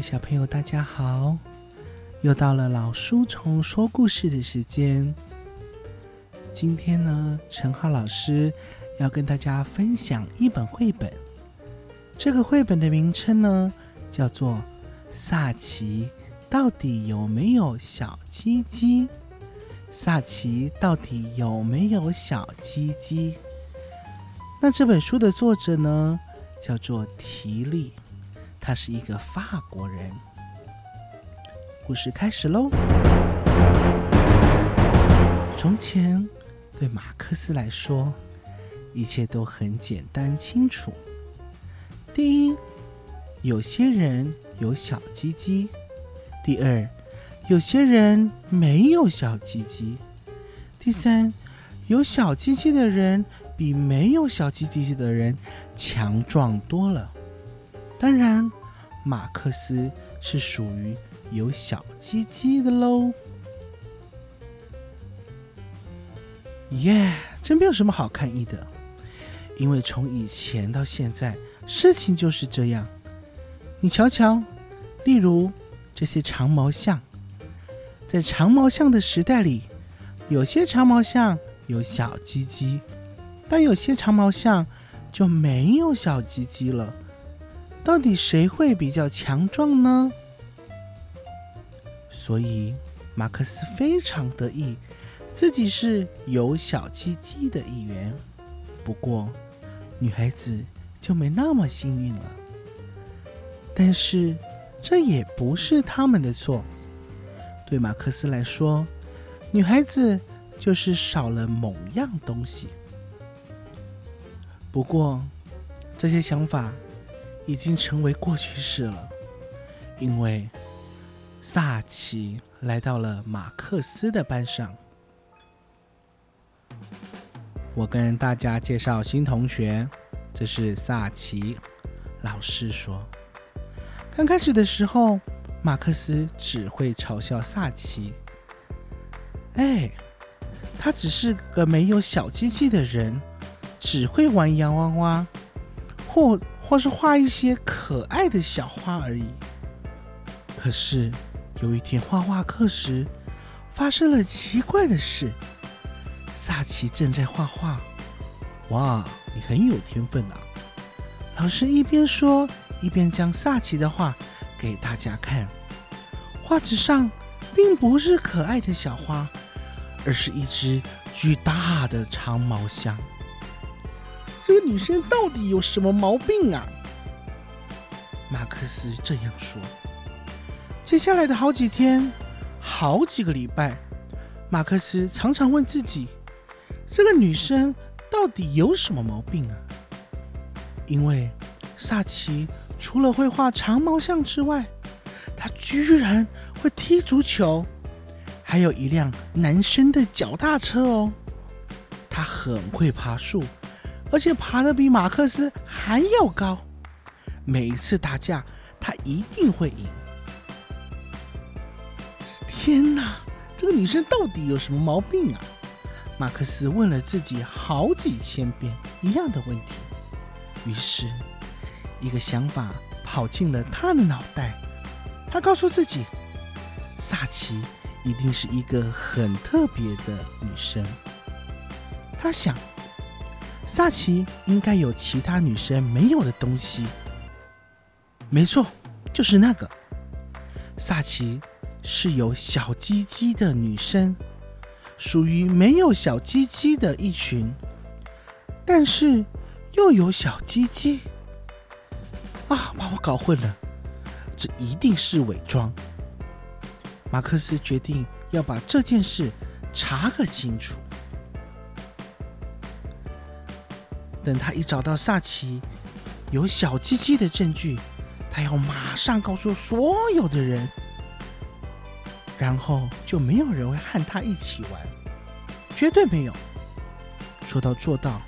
小朋友，大家好！又到了老书虫说故事的时间。今天呢，陈浩老师要跟大家分享一本绘本。这个绘本的名称呢，叫做《萨奇到底有没有小鸡鸡》。萨奇到底有没有小鸡鸡？那这本书的作者呢，叫做提利。他是一个法国人。故事开始喽。从前，对马克思来说，一切都很简单清楚。第一，有些人有小鸡鸡；第二，有些人没有小鸡鸡；第三，有小鸡鸡的人比没有小鸡鸡的人强壮多了。当然，马克思是属于有小鸡鸡的喽。耶，真没有什么好看意的，因为从以前到现在，事情就是这样。你瞧瞧，例如这些长毛象，在长毛象的时代里，有些长毛象有小鸡鸡，但有些长毛象就没有小鸡鸡了。到底谁会比较强壮呢？所以马克思非常得意，自己是有小鸡鸡的一员。不过女孩子就没那么幸运了。但是这也不是他们的错。对马克思来说，女孩子就是少了某样东西。不过这些想法。已经成为过去式了，因为萨奇来到了马克思的班上。我跟大家介绍新同学，这是萨奇。老师说，刚开始的时候，马克思只会嘲笑萨奇：“哎，他只是个没有小机器的人，只会玩洋娃娃，或……”或是画一些可爱的小花而已。可是有一天画画课时，发生了奇怪的事。萨奇正在画画，哇，你很有天分啊！老师一边说，一边将萨奇的画给大家看。画纸上并不是可爱的小花，而是一只巨大的长毛象。这个女生到底有什么毛病啊？马克思这样说。接下来的好几天，好几个礼拜，马克思常常问自己：这个女生到底有什么毛病啊？因为萨奇除了会画长毛象之外，她居然会踢足球，还有一辆男生的脚踏车哦。她很会爬树。而且爬得比马克思还要高，每一次打架他一定会赢。天哪，这个女生到底有什么毛病啊？马克思问了自己好几千遍一样的问题。于是，一个想法跑进了他的脑袋。他告诉自己，萨奇一定是一个很特别的女生。他想。萨奇应该有其他女生没有的东西。没错，就是那个。萨奇是有小鸡鸡的女生，属于没有小鸡鸡的一群，但是又有小鸡鸡。啊，把我搞混了，这一定是伪装。马克思决定要把这件事查个清楚。等他一找到萨奇有小鸡鸡的证据，他要马上告诉所有的人，然后就没有人会和他一起玩，绝对没有。说到做到，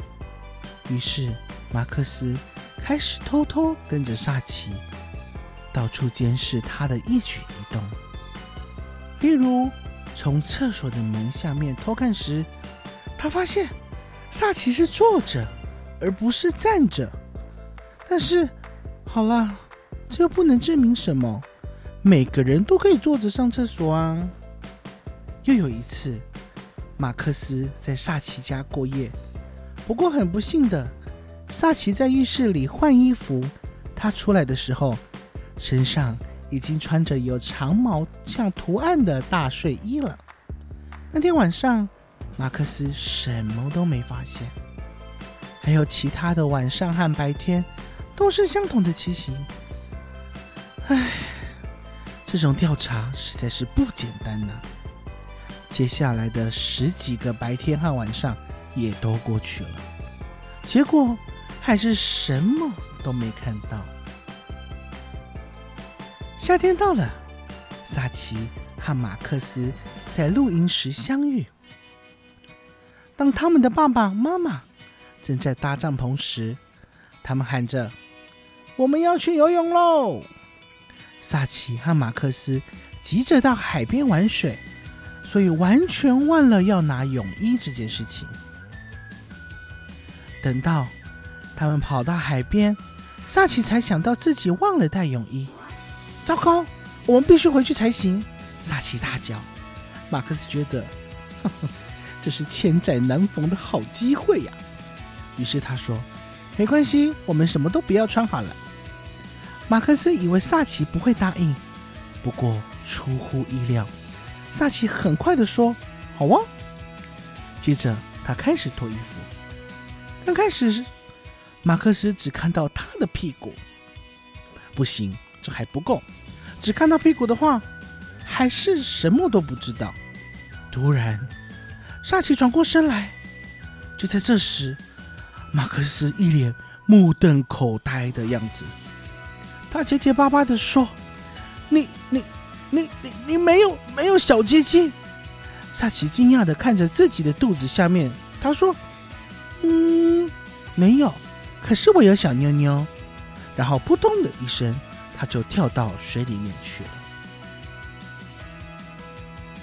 于是马克思开始偷偷跟着萨奇，到处监视他的一举一动。例如，从厕所的门下面偷看时，他发现萨奇是坐着。而不是站着，但是，好啦，这又不能证明什么，每个人都可以坐着上厕所啊。又有一次，马克思在萨奇家过夜，不过很不幸的，萨奇在浴室里换衣服，他出来的时候，身上已经穿着有长毛像图案的大睡衣了。那天晚上，马克思什么都没发现，还有其他的晚上和白天都是相同的情形。唉，这种调查实在是不简单呐。接下来的十几个白天和晚上也都过去了，结果还是什么都没看到。夏天到了，萨奇和马克思在露营时相遇。当他们的爸爸妈妈正在搭帐篷时，他们喊着：“我们要去游泳喽！”萨奇和马克思急着到海边玩水，所以完全忘了要拿泳衣这件事情。等到他们跑到海边，萨奇才想到自己忘了带泳衣。糟糕，我们必须回去才行！萨奇大叫。马克思觉得，这是千载难逢的好机会呀。于是他说：“没关系，我们什么都不要穿好了。”马克思以为萨奇不会答应，不过出乎意料，萨奇很快地说：“好啊。”接着他开始脱衣服。刚开始，马克思只看到他的屁股。不行。这还不够，只看到屁股的话，还是什么都不知道。突然，萨奇转过身来，就在这时，马克思一脸目瞪口呆的样子。他结结巴巴地说：“你、你、你、你、你没有没有小鸡鸡？”萨奇惊讶的看着自己的肚子下面，他说：“嗯，没有，可是我有小妞妞。”然后扑通的一声。他就跳到水里面去了。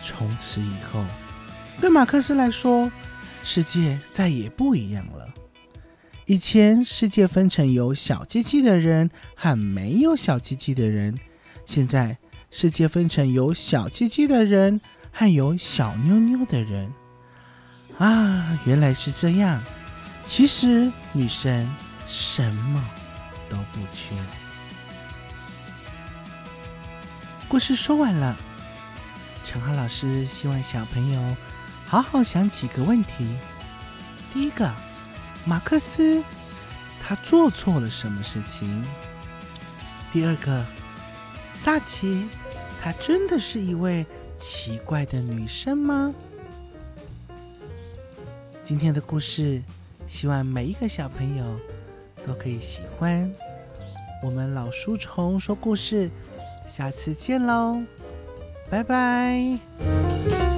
从此以后，对马克思来说，世界再也不一样了。以前世界分成有小鸡鸡的人和没有小鸡鸡的人，现在世界分成有小鸡鸡的人和有小妞妞的人。啊，原来是这样。其实女生什么都不缺。故事说完了，陈浩老师希望小朋友好好想几个问题。第一个，马克思他做错了什么事情？第二个，萨奇她真的是一位奇怪的女生吗？今天的故事，希望每一个小朋友都可以喜欢。我们老书虫说故事。下次见喽，拜拜。